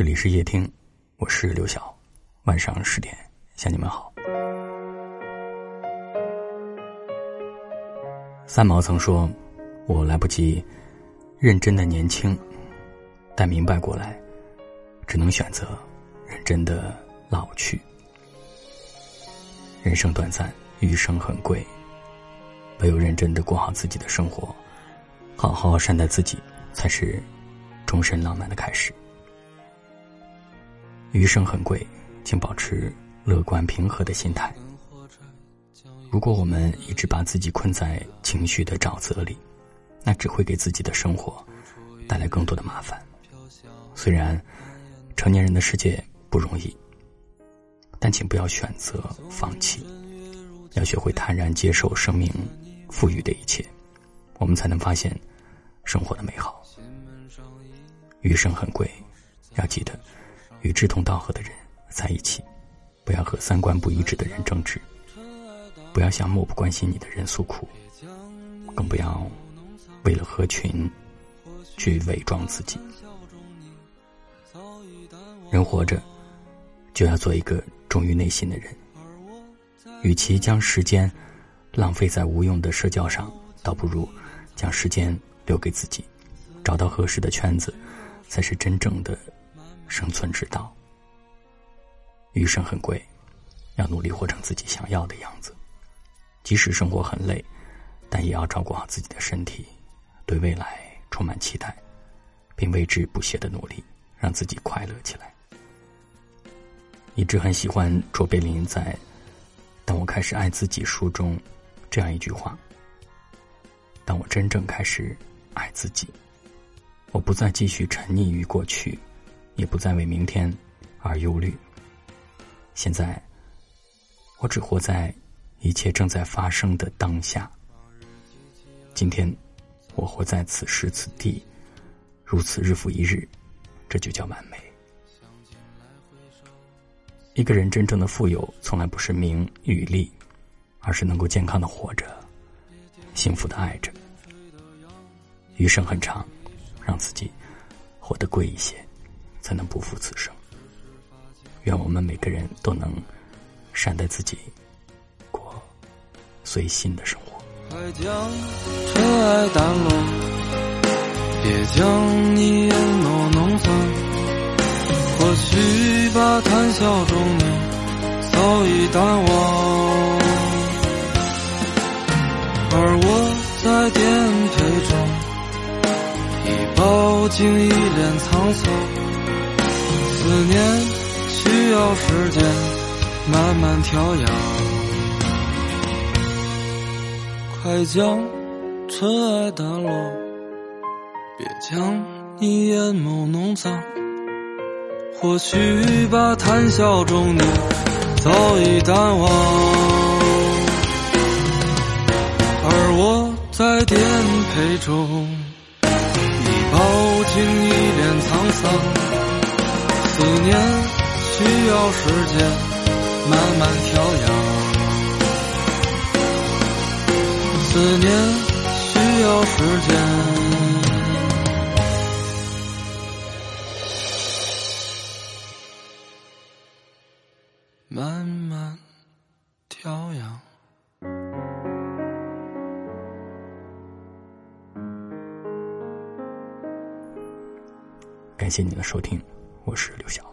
这里是夜听，我是刘晓。晚上十点向你们好。三毛曾说：“我来不及认真的年轻，但明白过来，只能选择认真的老去。人生短暂，余生很贵，唯有认真的过好自己的生活，好好善待自己，才是终身浪漫的开始。”余生很贵，请保持乐观平和的心态。如果我们一直把自己困在情绪的沼泽里，那只会给自己的生活带来更多的麻烦。虽然成年人的世界不容易，但请不要选择放弃，要学会坦然接受生命赋予的一切，我们才能发现生活的美好。余生很贵，要记得。与志同道合的人在一起，不要和三观不一致的人争执，不要向漠不关心你的人诉苦，更不要为了合群去伪装自己。人活着就要做一个忠于内心的人，与其将时间浪费在无用的社交上，倒不如将时间留给自己，找到合适的圈子，才是真正的。生存之道。余生很贵，要努力活成自己想要的样子。即使生活很累，但也要照顾好自己的身体，对未来充满期待，并为之不懈的努力，让自己快乐起来。一直很喜欢卓别林在《当我开始爱自己》书中这样一句话：“当我真正开始爱自己，我不再继续沉溺于过去。”也不再为明天而忧虑。现在，我只活在一切正在发生的当下。今天，我活在此时此地，如此日复一日，这就叫完美。一个人真正的富有，从来不是名与利，而是能够健康的活着，幸福的爱着。余生很长，让自己活得贵一些。才能不负此生。愿我们每个人都能善待自己，过随心的生活。快将尘埃掸落，别将你眼眸弄脏。或许把谈笑中你早已淡忘，而我在颠沛中已饱经一脸沧桑。思念需要时间慢慢调养，快将尘埃掸落，别将你眼眸弄脏。或许把谈笑中你早已淡忘，而我在颠沛中已饱经一脸沧桑。思念需要时间慢慢调养，思念需要时间慢慢调养。感谢你的收听。我是刘晓。